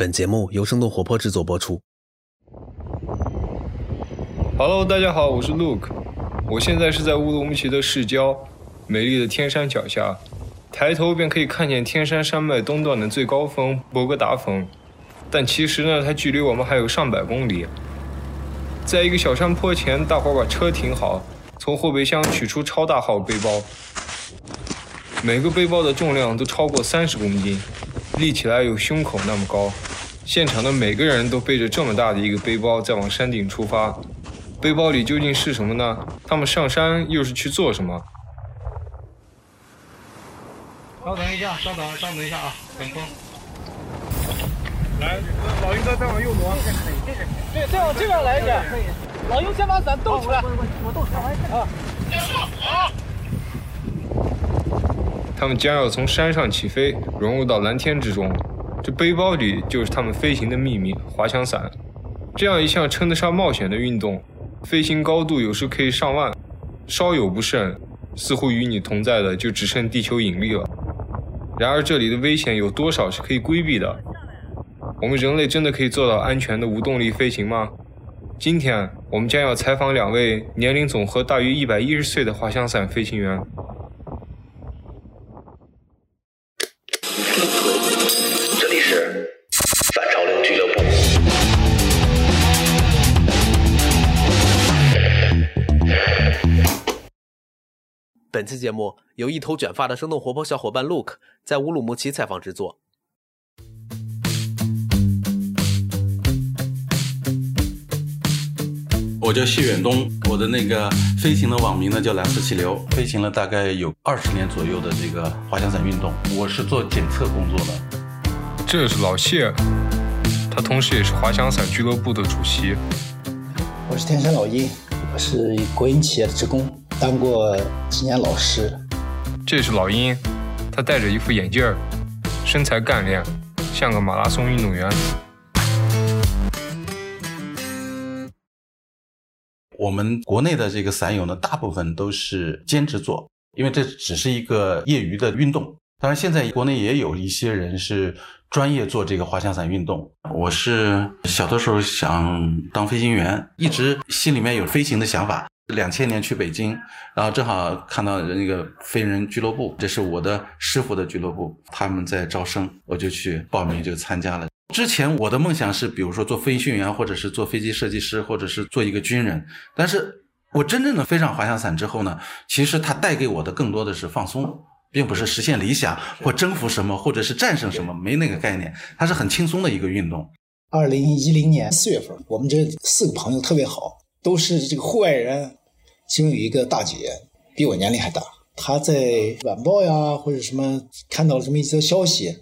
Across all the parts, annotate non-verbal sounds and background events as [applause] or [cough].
本节目由生动活泼制作播出。Hello，大家好，我是 Luke，我现在是在乌鲁木齐的市郊，美丽的天山脚下，抬头便可以看见天山山脉东段的最高峰博格达峰，但其实呢，它距离我们还有上百公里。在一个小山坡前，大伙把车停好，从后备箱取出超大号背包，每个背包的重量都超过三十公斤，立起来有胸口那么高。现场的每个人都背着这么大的一个背包在往山顶出发，背包里究竟是什么呢？他们上山又是去做什么？稍等一下，稍等，稍等一下啊，等风。来，老鹰哥再往右挪。对，再往这边来一点。老鹰先把伞兜起来。我兜起来。啊。他们将要从山上起飞，融入到蓝天之中。这背包里就是他们飞行的秘密——滑翔伞。这样一项称得上冒险的运动，飞行高度有时可以上万，稍有不慎，似乎与你同在的就只剩地球引力了。然而，这里的危险有多少是可以规避的？我们人类真的可以做到安全的无动力飞行吗？今天我们将要采访两位年龄总和大于一百一十岁的滑翔伞飞行员。本期节目由一头卷发的生动活泼小伙伴 Luke 在乌鲁木齐采访制作。我叫谢远东，我的那个飞行的网名呢叫蓝色气流，飞行了大概有二十年左右的这个滑翔伞运动。我是做检测工作的。这是老谢，他同时也是滑翔伞俱乐部的主席。我是天山老鹰，我是国营企业的职工，当过几年老师。这是老鹰，他戴着一副眼镜儿，身材干练，像个马拉松运动员。我们国内的这个伞友呢，大部分都是兼职做，因为这只是一个业余的运动。当然，现在国内也有一些人是专业做这个滑翔伞运动。我是小的时候想当飞行员，一直心里面有飞行的想法。两千年去北京，然后正好看到那个飞人俱乐部，这是我的师傅的俱乐部，他们在招生，我就去报名就参加了。之前我的梦想是，比如说做飞行员，或者是做飞机设计师，或者是做一个军人。但是我真正的飞上滑翔伞之后呢，其实它带给我的更多的是放松，并不是实现理想或征服什么，或者是战胜什么，没那个概念。它是很轻松的一个运动。二零一零年四月份，我们这四个朋友特别好，都是这个户外人。其中有一个大姐比我年龄还大，她在晚报呀或者什么看到了这么一则消息，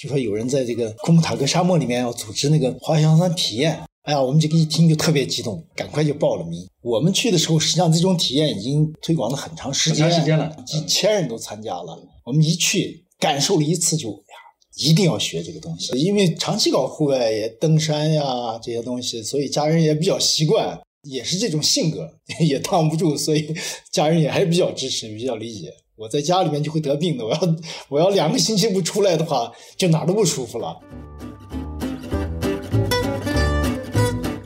就说有人在这个库木塔格沙漠里面要组织那个滑翔伞体验。哎呀，我们这个一听就特别激动，赶快就报了名。我们去的时候，实际上这种体验已经推广了很长时间，时间了，几千人都参加了。我们一去感受了一次，就呀，一定要学这个东西，因为长期搞户外也登山呀这些东西，所以家人也比较习惯。也是这种性格，[laughs] 也挡不住，所以家人也还比较支持，比较理解。我在家里面就会得病的，我要我要两个星期不出来的话，就哪都不舒服了。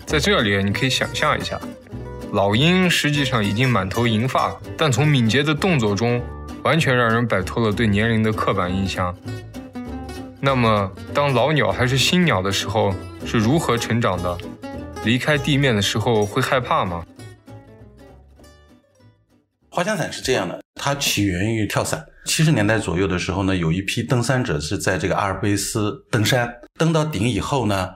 在这里，你可以想象一下，老鹰实际上已经满头银发，但从敏捷的动作中，完全让人摆脱了对年龄的刻板印象。那么，当老鸟还是新鸟的时候，是如何成长的？离开地面的时候会害怕吗？滑翔伞是这样的，它起源于跳伞。七十年代左右的时候呢，有一批登山者是在这个阿尔卑斯登山，登到顶以后呢，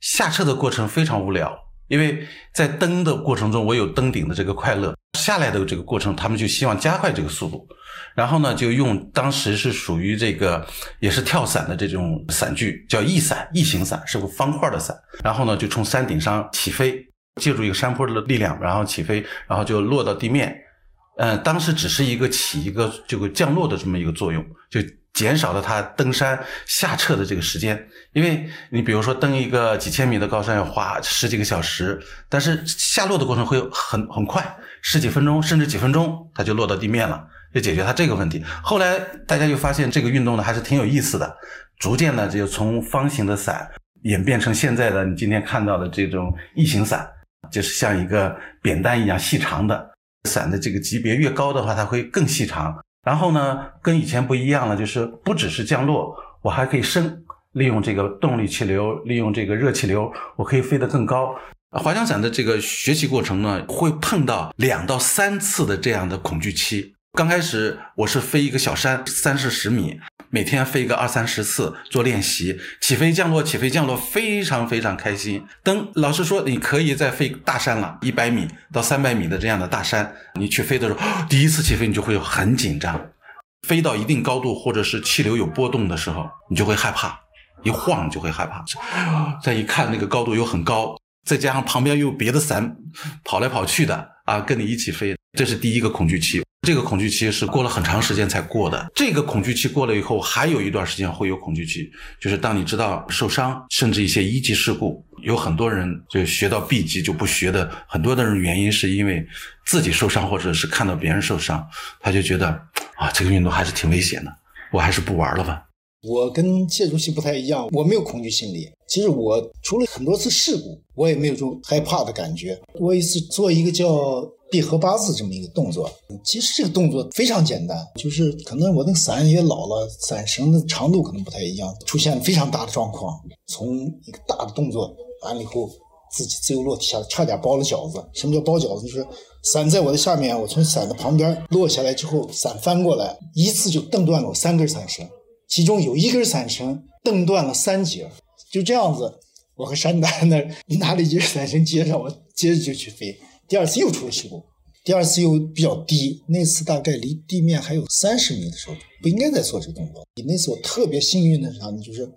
下撤的过程非常无聊，因为在登的过程中，我有登顶的这个快乐，下来的这个过程，他们就希望加快这个速度。然后呢，就用当时是属于这个也是跳伞的这种伞具，叫翼伞、翼形伞，是个方块的伞。然后呢，就从山顶上起飞，借助一个山坡的力量，然后起飞，然后就落到地面。嗯，当时只是一个起一个这个降落的这么一个作用，就减少了它登山下撤的这个时间。因为你比如说登一个几千米的高山要花十几个小时，但是下落的过程会很很快，十几分钟甚至几分钟，它就落到地面了。就解决它这个问题。后来大家就发现这个运动呢还是挺有意思的，逐渐呢就从方形的伞演变成现在的你今天看到的这种异形伞，就是像一个扁担一样细长的伞的这个级别越高的话，它会更细长。然后呢，跟以前不一样了，就是不只是降落，我还可以升，利用这个动力气流，利用这个热气流，我可以飞得更高。滑翔伞的这个学习过程呢，会碰到两到三次的这样的恐惧期。刚开始我是飞一个小山，三四十米，每天飞个二三十次做练习，起飞降落起飞降落，非常非常开心。等老师说你可以再飞大山了，一百米到三百米的这样的大山，你去飞的时候，[gasps] 第一次起飞你就会很紧张，飞到一定高度或者是气流有波动的时候，你就会害怕，一晃就会害怕。再一看那个高度又很高，再加上旁边又有别的伞跑来跑去的啊，跟你一起飞，这是第一个恐惧期。这个恐惧期是过了很长时间才过的。这个恐惧期过了以后，还有一段时间会有恐惧期，就是当你知道受伤，甚至一些一级事故，有很多人就学到 B 级就不学的，很多的人原因是因为自己受伤，或者是看到别人受伤，他就觉得啊，这个运动还是挺危险的，我还是不玩了吧。我跟谢主席不太一样，我没有恐惧心理。其实我除了很多次事故，我也没有这种害怕的感觉。我一次做一个叫。闭合八字这么一个动作，其实这个动作非常简单，就是可能我那个伞也老了，伞绳的长度可能不太一样，出现了非常大的状况。从一个大的动作完了以后，自己自由落体下来，差点包了饺子。什么叫包饺子？就是伞在我的下面，我从伞的旁边落下来之后，伞翻过来，一次就蹬断了我三根伞绳，其中有一根伞绳蹬断了三节。就这样子，我和山丹那 [laughs] 拿了一根伞绳接上，我接着就去飞。第二次又出了事故，第二次又比较低，那次大概离地面还有三十米的时候，不应该再做这个动作。那次我特别幸运的是啥呢？就是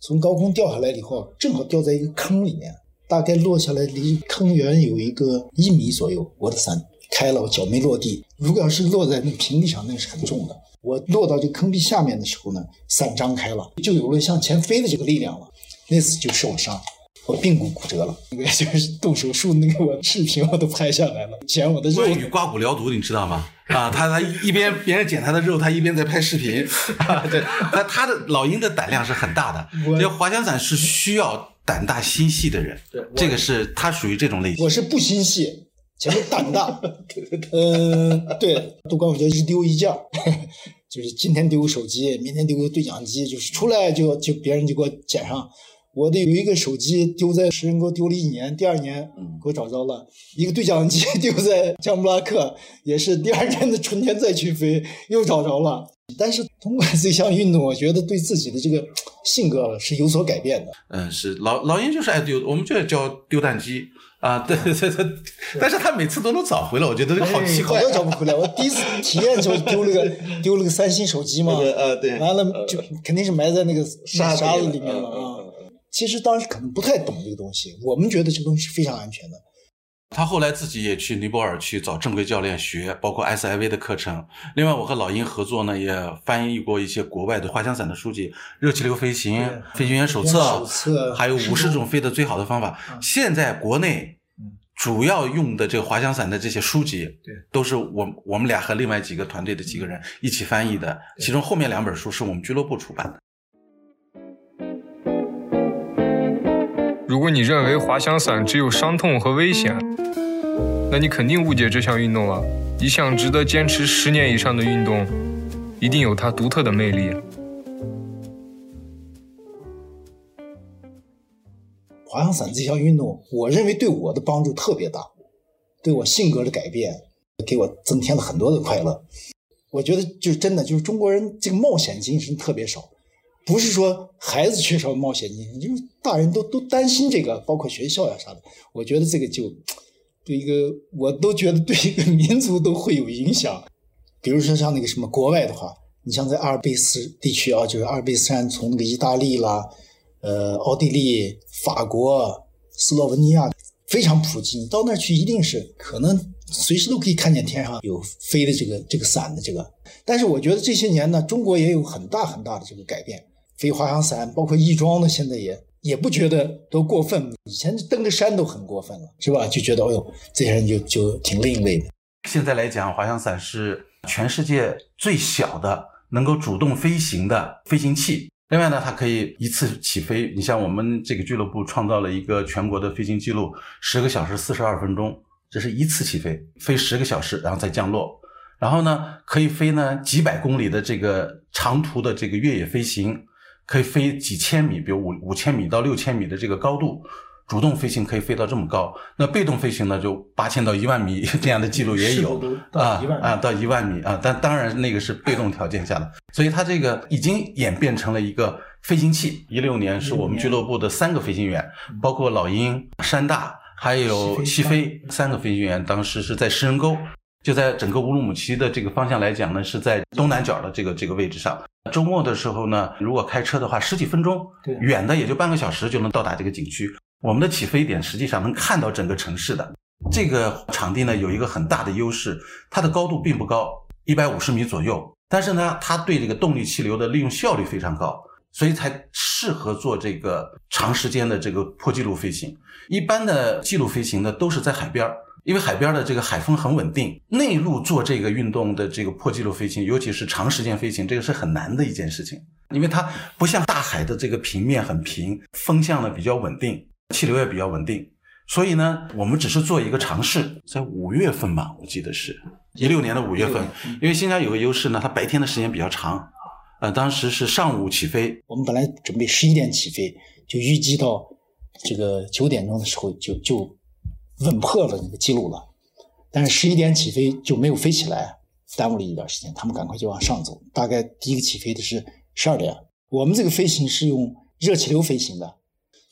从高空掉下来以后，正好掉在一个坑里面，大概落下来离坑缘有一个一米左右。我的伞开了，我脚没落地。如果要是落在那平地上，那是很重的。我落到这坑壁下面的时候呢，伞张开了，就有了向前飞的这个力量了。那次就受伤。我髌骨骨折了，[laughs] 那个就是动手术，那个我视频我都拍下来了，剪我的肉。关羽刮骨疗毒，你知道吗？啊，他他一边别人剪他的肉，他一边在拍视频。[laughs] 对，他他的老鹰的胆量是很大的。这滑翔伞是需要胆大心细的人。对，这个是他属于这种类型。我是不心细，前面胆大。[laughs] 嗯，对，都管我叫一丢一件就是今天丢个手机，明天丢个对讲机，就是出来就就别人就给我捡上。我的有一个手机丢在石人沟丢了一年，第二年给我找着了；一个对讲机 [laughs] 丢在江布拉克，也是第二年的春天再去飞又找着了。但是通过这项运动，我觉得对自己的这个性格是有所改变的。嗯，是老老鹰就是爱丢，我们就叫丢蛋机啊。对对对，但是他每次都能找回来，我觉得好奇怪，找不回来。我第一次体验就 [laughs] 丢了个丢了个三星手机嘛，呃对，完了就肯定是埋在那个沙沙子里面了啊。其实当时可能不太懂这个东西，我们觉得这个东西是非常安全的。他后来自己也去尼泊尔去找正规教练学，包括 SIV 的课程。另外，我和老鹰合作呢，也翻译过一些国外的滑翔伞的书籍，《热气流飞行》《飞行员手册》，还有五十种飞的最好的方法。现在国内主要用的这个滑翔伞的这些书籍，对，都是我我们俩和另外几个团队的几个人一起翻译的。其中后面两本书是我们俱乐部出版的。如果你认为滑翔伞只有伤痛和危险，那你肯定误解这项运动了。一项值得坚持十年以上的运动，一定有它独特的魅力。滑翔伞这项运动，我认为对我的帮助特别大，对我性格的改变，给我增添了很多的快乐。我觉得，就是真的，就是中国人这个冒险精神特别少。不是说孩子缺少冒险精神，就是大人都都担心这个，包括学校呀啥的。我觉得这个就对一个，我都觉得对一个民族都会有影响。比如说像那个什么国外的话，你像在阿尔卑斯地区啊，就是阿尔卑斯山，从那个意大利啦、呃奥地利、法国、斯洛文尼亚非常普及。你到那儿去，一定是可能随时都可以看见天上有飞的这个这个伞的这个。但是我觉得这些年呢，中国也有很大很大的这个改变。飞滑翔伞，包括翼装的，现在也也不觉得都过分。以前登个山都很过分了，是吧？就觉得，哎呦，这些人就就挺另类的。现在来讲，滑翔伞是全世界最小的能够主动飞行的飞行器。另外呢，它可以一次起飞。你像我们这个俱乐部创造了一个全国的飞行记录，十个小时四十二分钟，这是一次起飞，飞十个小时，然后再降落。然后呢，可以飞呢几百公里的这个长途的这个越野飞行，可以飞几千米，比如五五千米到六千米的这个高度。主动飞行可以飞到这么高，那被动飞行呢，就八千到一万米 [laughs] 这样的记录也有。啊啊，到一万米啊，但当然那个是被动条件下的，所以它这个已经演变成了一个飞行器。一六年是我们俱乐部的三个飞行员，包括老鹰、山大还有西飞三个飞行员，当时是在石人沟，就在整个乌鲁木齐的这个方向来讲呢，是在东南角的这个这个位置上。周末的时候呢，如果开车的话，十几分钟，远的也就半个小时就能到达这个景区。我们的起飞点实际上能看到整个城市的这个场地呢，有一个很大的优势，它的高度并不高，一百五十米左右，但是呢，它对这个动力气流的利用效率非常高，所以才适合做这个长时间的这个破纪录飞行。一般的记录飞行呢，都是在海边儿，因为海边的这个海风很稳定。内陆做这个运动的这个破纪录飞行，尤其是长时间飞行，这个是很难的一件事情，因为它不像大海的这个平面很平，风向呢比较稳定。气流也比较稳定，所以呢，我们只是做一个尝试，在五月份吧，我记得是一六年的五月份，因为新疆有个优势呢，它白天的时间比较长，呃，当时是上午起飞，我们本来准备十一点起飞，就预计到这个九点钟的时候就就稳破了那个记录了，但是十一点起飞就没有飞起来，耽误了一段时间，他们赶快就往上走，大概第一个起飞的是十二点，我们这个飞行是用热气流飞行的。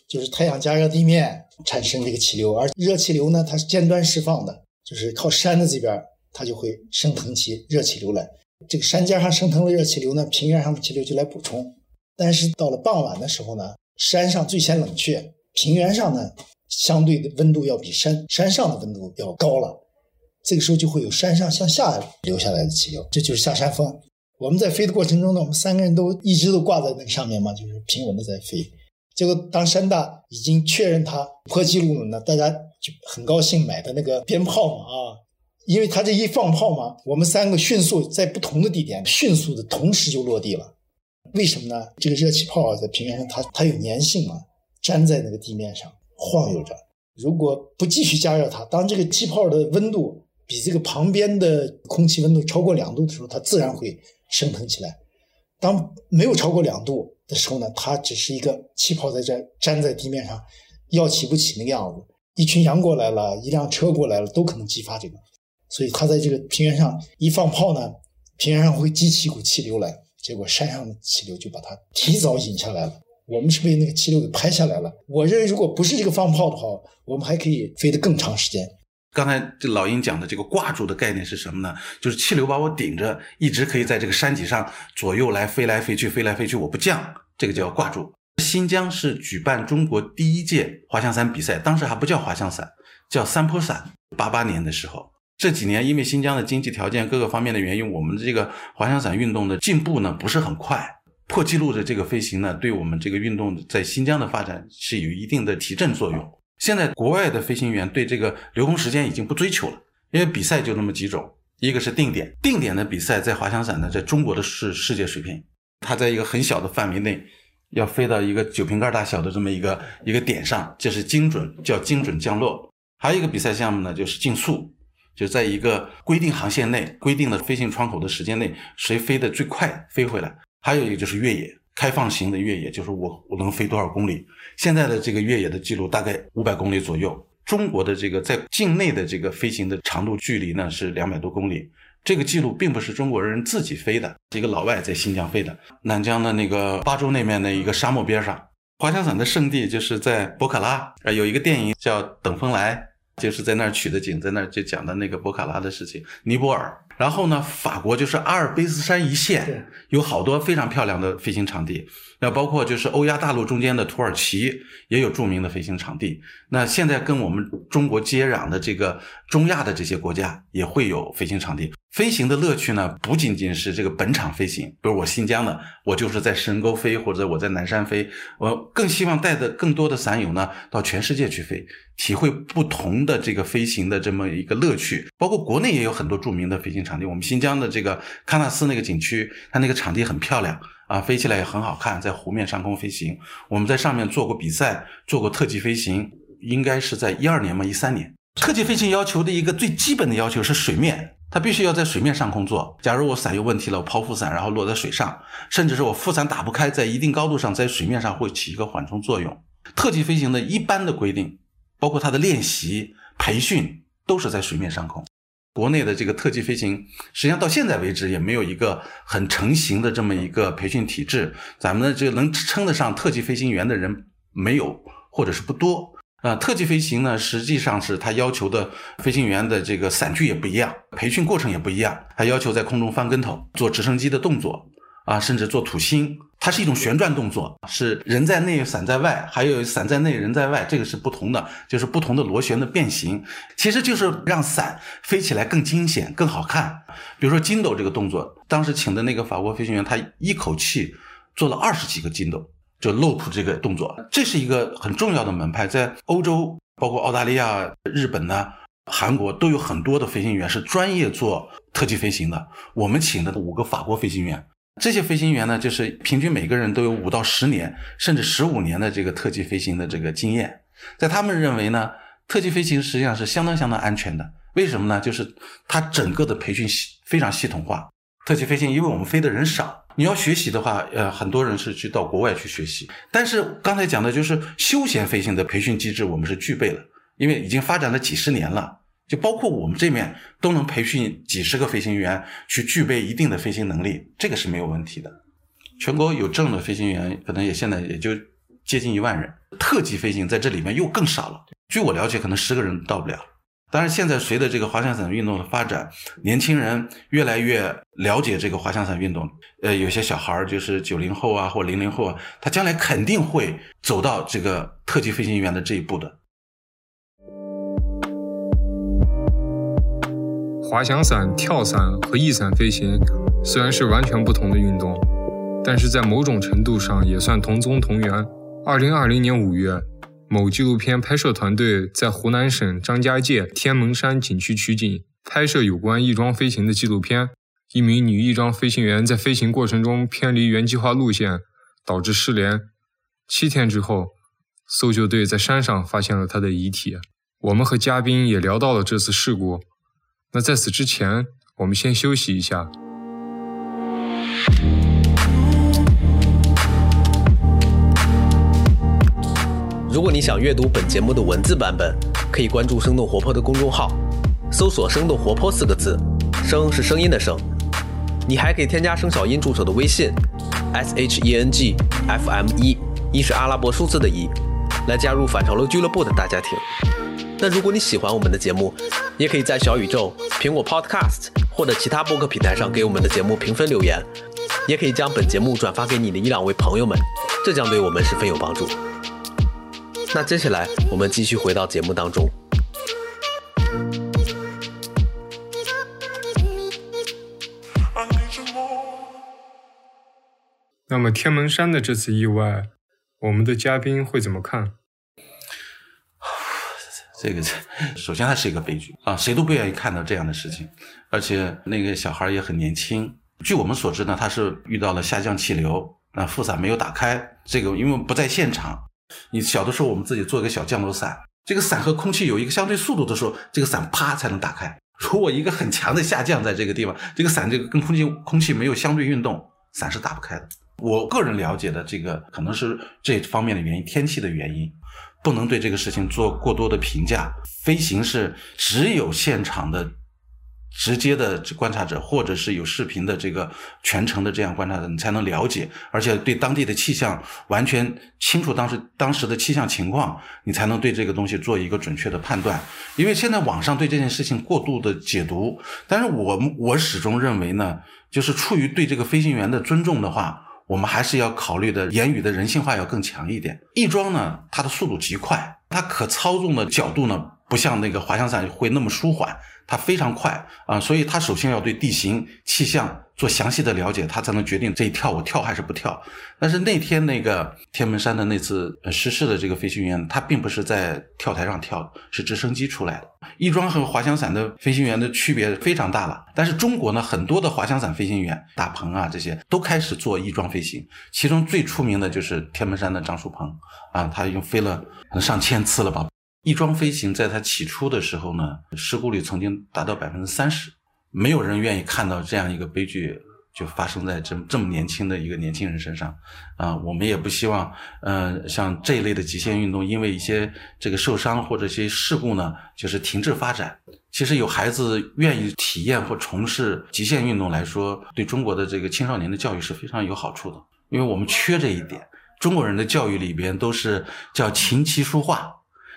就是太阳加热地面产生这个气流，而热气流呢，它是尖端释放的，就是靠山的这边，它就会升腾起热气流来。这个山尖上升腾了热气流呢，平原上的气流就来补充。但是到了傍晚的时候呢，山上最先冷却，平原上呢，相对的温度要比山山上的温度要高了。这个时候就会有山上向下流下来的气流，这就是下山风。我们在飞的过程中呢，我们三个人都一直都挂在那个上面嘛，就是平稳的在飞。结果，当山大已经确认他破纪录了呢，大家就很高兴买的那个鞭炮嘛啊，因为他这一放炮嘛，我们三个迅速在不同的地点迅速的同时就落地了。为什么呢？这个热气泡，在平原上它它有粘性嘛，粘在那个地面上晃悠着。如果不继续加热它，当这个气泡的温度比这个旁边的空气温度超过两度的时候，它自然会升腾起来。当没有超过两度。的时候呢，它只是一个气泡在这粘在地面上，要起不起那个样子。一群羊过来了，一辆车过来了，都可能激发这个。所以它在这个平原上一放炮呢，平原上会激起一股气流来，结果山上的气流就把它提早引下来了。我们是被那个气流给拍下来了。我认为，如果不是这个放炮的话，我们还可以飞得更长时间。刚才这老鹰讲的这个挂住的概念是什么呢？就是气流把我顶着，一直可以在这个山脊上左右来飞来飞去，飞来飞去，我不降，这个叫挂住。新疆是举办中国第一届滑翔伞比赛，当时还不叫滑翔伞，叫山坡伞。八八年的时候，这几年因为新疆的经济条件各个方面的原因，我们的这个滑翔伞运动的进步呢不是很快。破纪录的这个飞行呢，对我们这个运动在新疆的发展是有一定的提振作用。现在国外的飞行员对这个留空时间已经不追求了，因为比赛就那么几种，一个是定点，定点的比赛在滑翔伞呢，在中国的是世界水平，它在一个很小的范围内，要飞到一个酒瓶盖大小的这么一个一个点上，这是精准叫精准降落。还有一个比赛项目呢，就是竞速，就在一个规定航线内、规定的飞行窗口的时间内，谁飞得最快飞回来。还有一个就是越野。开放型的越野就是我我能飞多少公里？现在的这个越野的记录大概五百公里左右。中国的这个在境内的这个飞行的长度距离呢是两百多公里。这个记录并不是中国人自己飞的，是一个老外在新疆飞的。南疆的那个巴州那面的一个沙漠边上，滑翔伞的圣地就是在博卡拉。呃，有一个电影叫《等风来》，就是在那儿取的景，在那儿就讲的那个博卡拉的事情。尼泊尔。然后呢，法国就是阿尔卑斯山一线，有好多非常漂亮的飞行场地。那包括就是欧亚大陆中间的土耳其也有著名的飞行场地。那现在跟我们中国接壤的这个中亚的这些国家也会有飞行场地。飞行的乐趣呢，不仅仅是这个本场飞行，比如我新疆的，我就是在深沟飞，或者我在南山飞，我更希望带着更多的伞友呢，到全世界去飞，体会不同的这个飞行的这么一个乐趣。包括国内也有很多著名的飞行场地，我们新疆的这个喀纳斯那个景区，它那个场地很漂亮，啊，飞起来也很好看，在湖面上空飞行。我们在上面做过比赛，做过特技飞行，应该是在一二年嘛，一三年。特技飞行要求的一个最基本的要求是水面，它必须要在水面上空做。假如我伞有问题了，我抛副伞，然后落在水上，甚至是我副伞打不开，在一定高度上，在水面上会起一个缓冲作用。特技飞行的一般的规定，包括它的练习培训，都是在水面上空。国内的这个特技飞行，实际上到现在为止也没有一个很成型的这么一个培训体制。咱们的这个能称得上特技飞行员的人没有，或者是不多。啊，特技飞行呢，实际上是它要求的飞行员的这个伞具也不一样，培训过程也不一样。还要求在空中翻跟头，做直升机的动作。啊，甚至做土星，它是一种旋转动作，是人在内，伞在外，还有伞在内，人在外，这个是不同的，就是不同的螺旋的变形，其实就是让伞飞起来更惊险、更好看。比如说筋斗这个动作，当时请的那个法国飞行员，他一口气做了二十几个筋斗，就 loop 这个动作，这是一个很重要的门派，在欧洲，包括澳大利亚、日本呢、韩国都有很多的飞行员是专业做特技飞行的。我们请的五个法国飞行员。这些飞行员呢，就是平均每个人都有五到十年，甚至十五年的这个特技飞行的这个经验。在他们认为呢，特技飞行实际上是相当相当安全的。为什么呢？就是它整个的培训系非常系统化。特技飞行，因为我们飞的人少，你要学习的话，呃，很多人是去到国外去学习。但是刚才讲的就是休闲飞行的培训机制，我们是具备了，因为已经发展了几十年了。就包括我们这面都能培训几十个飞行员去具备一定的飞行能力，这个是没有问题的。全国有证的飞行员可能也现在也就接近一万人，特级飞行在这里面又更少了。据我了解，可能十个人到不了。当然，现在随着这个滑翔伞运动的发展，年轻人越来越了解这个滑翔伞运动。呃，有些小孩儿就是九零后啊或零零后啊，他将来肯定会走到这个特级飞行员的这一步的。滑翔伞、跳伞和翼伞飞行虽然是完全不同的运动，但是在某种程度上也算同宗同源。二零二零年五月，某纪录片拍摄团队在湖南省张家界天门山景区取景，拍摄有关翼装飞行的纪录片。一名女翼装飞行员在飞行过程中偏离原计划路线，导致失联。七天之后，搜救队在山上发现了她的遗体。我们和嘉宾也聊到了这次事故。那在此之前，我们先休息一下。如果你想阅读本节目的文字版本，可以关注“生动活泼”的公众号，搜索“生动活泼”四个字，“声”是声音的“声”。你还可以添加声小音助手的微信，s h e n g f m 一，一是阿拉伯数字的一，来加入反潮流俱乐部的大家庭。那如果你喜欢我们的节目，也可以在小宇宙、苹果 Podcast 或者其他播客平台上给我们的节目评分留言，也可以将本节目转发给你的一两位朋友们，这将对我们十分有帮助。那接下来我们继续回到节目当中。那么天门山的这次意外，我们的嘉宾会怎么看？这个，首先它是一个悲剧啊，谁都不愿意看到这样的事情，而且那个小孩也很年轻。据我们所知呢，他是遇到了下降气流，啊，副伞没有打开。这个因为不在现场，你小的时候我们自己做一个小降落伞，这个伞和空气有一个相对速度的时候，这个伞啪才能打开。如果一个很强的下降在这个地方，这个伞这个跟空气空气没有相对运动，伞是打不开的。我个人了解的这个可能是这方面的原因，天气的原因。不能对这个事情做过多的评价。飞行是只有现场的直接的观察者，或者是有视频的这个全程的这样观察者，你才能了解，而且对当地的气象完全清楚当时当时的气象情况，你才能对这个东西做一个准确的判断。因为现在网上对这件事情过度的解读，但是我我始终认为呢，就是出于对这个飞行员的尊重的话。我们还是要考虑的言语的人性化要更强一点。翼装呢，它的速度极快，它可操纵的角度呢，不像那个滑翔伞会那么舒缓，它非常快啊，所以它首先要对地形气象做详细的了解，他才能决定这一跳我跳还是不跳。但是那天那个天门山的那次失事的这个飞行员，他并不是在跳台上跳，是直升机出来的。翼装和滑翔伞的飞行员的区别非常大了。但是中国呢，很多的滑翔伞飞行员，大鹏啊这些都开始做翼装飞行，其中最出名的就是天门山的张树鹏啊，他已经飞了上千次了吧。翼装飞行在它起初的时候呢，事故率曾经达到百分之三十，没有人愿意看到这样一个悲剧就发生在这这么年轻的一个年轻人身上，啊，我们也不希望，呃，像这一类的极限运动，因为一些这个受伤或者一些事故呢，就是停滞发展。其实有孩子愿意体验或从事极限运动来说，对中国的这个青少年的教育是非常有好处的，因为我们缺这一点。中国人的教育里边都是叫琴棋书画。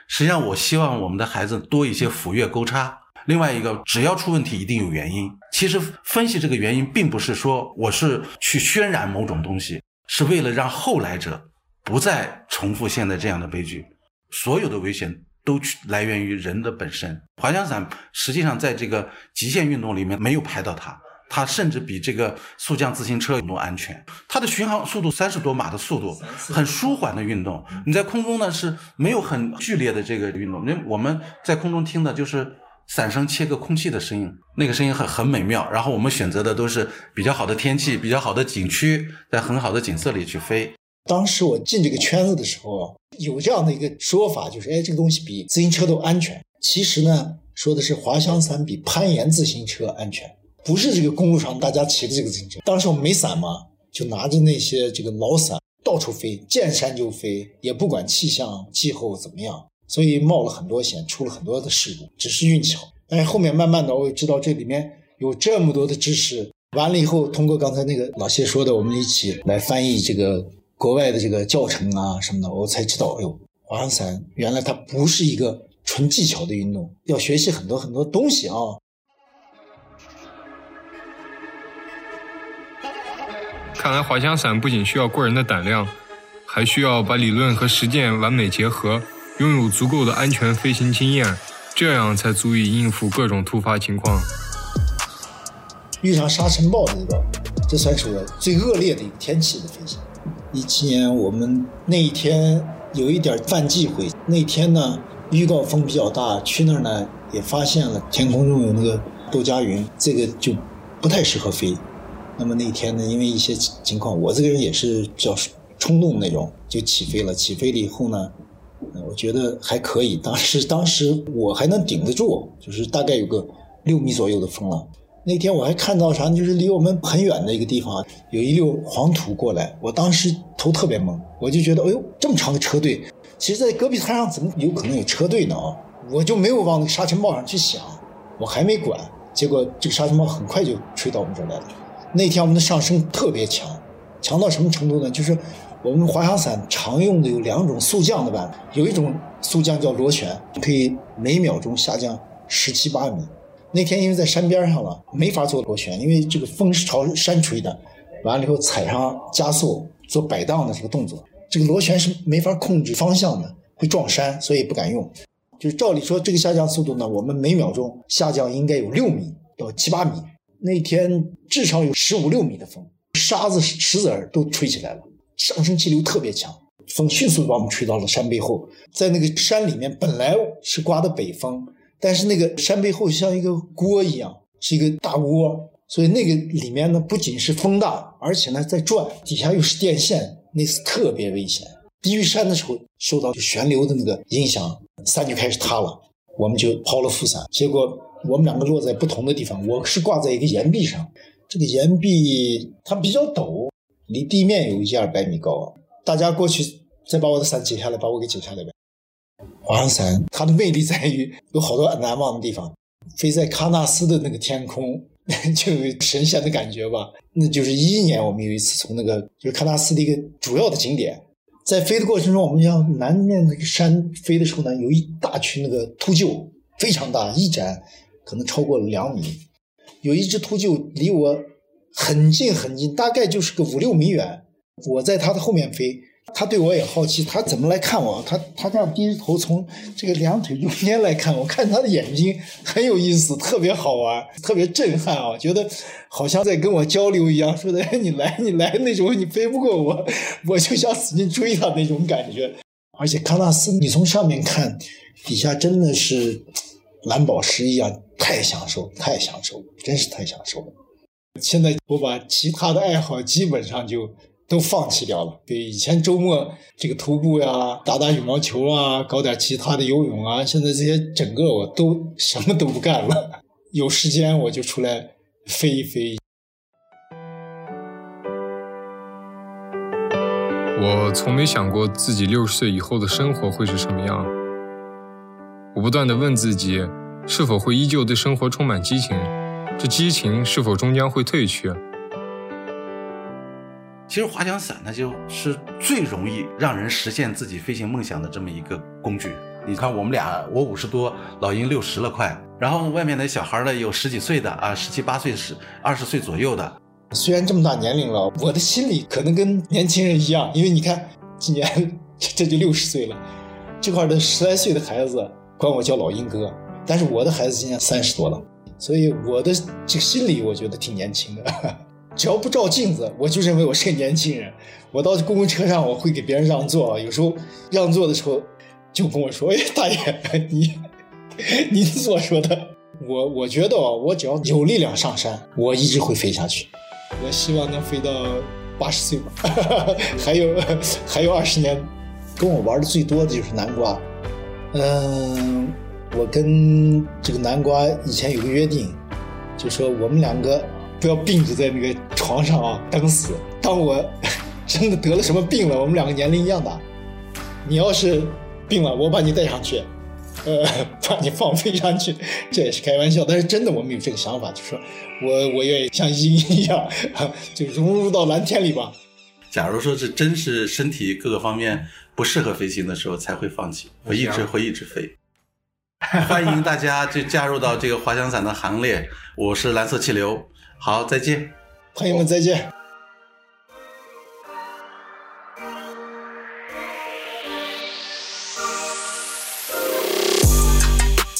实际上，我希望我们的孩子多一些斧钺钩叉。另外一个，只要出问题，一定有原因。其实分析这个原因，并不是说我是去渲染某种东西，是为了让后来者不再重复现在这样的悲剧。所有的危险都来源于人的本身。滑翔伞实际上在这个极限运动里面没有排到它。它甚至比这个速降自行车更安全。它的巡航速度三十多码的速度，很舒缓的运动。你在空中呢是没有很剧烈的这个运动。那我们在空中听的就是伞声切割空气的声音，那个声音很很美妙。然后我们选择的都是比较好的天气、比较好的景区，在很好的景色里去飞。当时我进这个圈子的时候，有这样的一个说法，就是哎，这个东西比自行车都安全。其实呢，说的是滑翔伞比攀岩自行车安全。不是这个公路上大家骑的这个自行车，当时我没伞嘛，就拿着那些这个老伞到处飞，见山就飞，也不管气象气候怎么样，所以冒了很多险，出了很多的事故，只是运气好。但是后面慢慢的，我也知道这里面有这么多的知识，完了以后，通过刚才那个老谢说的，我们一起来翻译这个国外的这个教程啊什么的，我才知道，哎呦，滑翔伞原来它不是一个纯技巧的运动，要学习很多很多东西啊。看来滑翔伞不仅需要过人的胆量，还需要把理论和实践完美结合，拥有足够的安全飞行经验，这样才足以应付各种突发情况。遇上沙尘暴那个，这算是我最恶劣的一个天气的飞行。一七年我们那一天有一点犯忌讳，那天呢预告风比较大，去那儿呢也发现了天空中有那个豆荚云，这个就不太适合飞。那么那天呢，因为一些情况，我这个人也是比较冲动那种，就起飞了。起飞了以后呢，我觉得还可以。当时当时我还能顶得住，就是大概有个六米左右的风了。那天我还看到啥，就是离我们很远的一个地方有一溜黄土过来，我当时头特别懵，我就觉得，哎呦，这么长的车队，其实，在戈壁滩上怎么有可能有车队呢？啊，我就没有往那个沙尘暴上去想，我还没管，结果这个沙尘暴很快就吹到我们这儿来了。那天我们的上升特别强，强到什么程度呢？就是我们滑翔伞常用的有两种速降的办法，有一种速降叫螺旋，可以每秒钟下降十七八米。那天因为在山边上了，没法做螺旋，因为这个风是朝山吹的，完了以后踩上加速做摆荡的这个动作，这个螺旋是没法控制方向的，会撞山，所以不敢用。就是照理说，这个下降速度呢，我们每秒钟下降应该有六米到七八米。那天至少有十五六米的风，沙子、石子儿都吹起来了，上升气流特别强，风迅速把我们吹到了山背后。在那个山里面，本来是刮的北风，但是那个山背后像一个锅一样，是一个大窝，所以那个里面呢不仅是风大，而且呢在转，底下又是电线，那次特别危险。低于山的时候，受到旋流的那个影响，山就开始塌了，我们就抛了副伞，结果。我们两个落在不同的地方，我是挂在一个岩壁上，这个岩壁它比较陡，离地面有一二百米高。大家过去再把我的伞解下来，把我给解下来呗。滑翔伞它的魅力在于有好多难忘的地方，飞在喀纳斯的那个天空 [laughs] 就有神仙的感觉吧。那就是一一年我们有一次从那个就是喀纳斯的一个主要的景点，在飞的过程中，我们向南面那个山飞的时候呢，有一大群那个秃鹫，非常大，一展。可能超过了两米，有一只秃鹫离我很近很近，大概就是个五六米远。我在它的后面飞，他对我也好奇，他怎么来看我？他他这样低着头从这个两腿中间来看我，看他的眼睛很有意思，特别好玩，特别震撼啊！觉得好像在跟我交流一样，说的“你来，你来”那种，你飞不过我，我就想使劲追他那种感觉。而且康纳斯，你从上面看，底下真的是蓝宝石一样，太享受，太享受，真是太享受了。现在我把其他的爱好基本上就都放弃掉了。对，以前周末这个徒步呀，打打羽毛球啊，搞点其他的游泳啊，现在这些整个我都什么都不干了。[laughs] 有时间我就出来飞一飞。我从没想过自己六十岁以后的生活会是什么样。我不断的问自己，是否会依旧对生活充满激情？这激情是否终将会褪去？其实滑翔伞呢，就是最容易让人实现自己飞行梦想的这么一个工具。你看，我们俩，我五十多，老鹰六十了快，然后外面的小孩呢，有十几岁的啊，十七八岁、十二十岁左右的。虽然这么大年龄了，我的心里可能跟年轻人一样，因为你看，今年 [laughs] 这就六十岁了，这块的十来岁的孩子管我叫老鹰哥，但是我的孩子今年三十多了，所以我的这个心里我觉得挺年轻的。[laughs] 只要不照镜子，我就认为我是个年轻人。我到公共车上，我会给别人让座，有时候让座的时候就跟我说：“哎，大爷，你您所说的，我我觉得啊我只要有力量上山，我一直会飞下去。我希望能飞到八十岁吧，[laughs] 还有还有二十年。跟我玩的最多的就是南瓜。嗯，我跟这个南瓜以前有个约定，就说我们两个。不要病着在那个床上啊，等死！当我真的得了什么病了，我们两个年龄一样大，你要是病了，我把你带上去，呃，把你放飞上去，这也是开玩笑。但是真的，我们有这个想法，就说我我愿意像鹰一样，[laughs] 就融入到蓝天里吧。假如说是真是身体各个方面不适合飞行的时候，才会放弃。我一直会一直飞。[laughs] 欢迎大家就加入到这个滑翔伞的行列。我是蓝色气流。好，再见，朋友们，再见。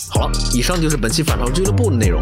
好了，以上就是本期反潮俱乐部的内容。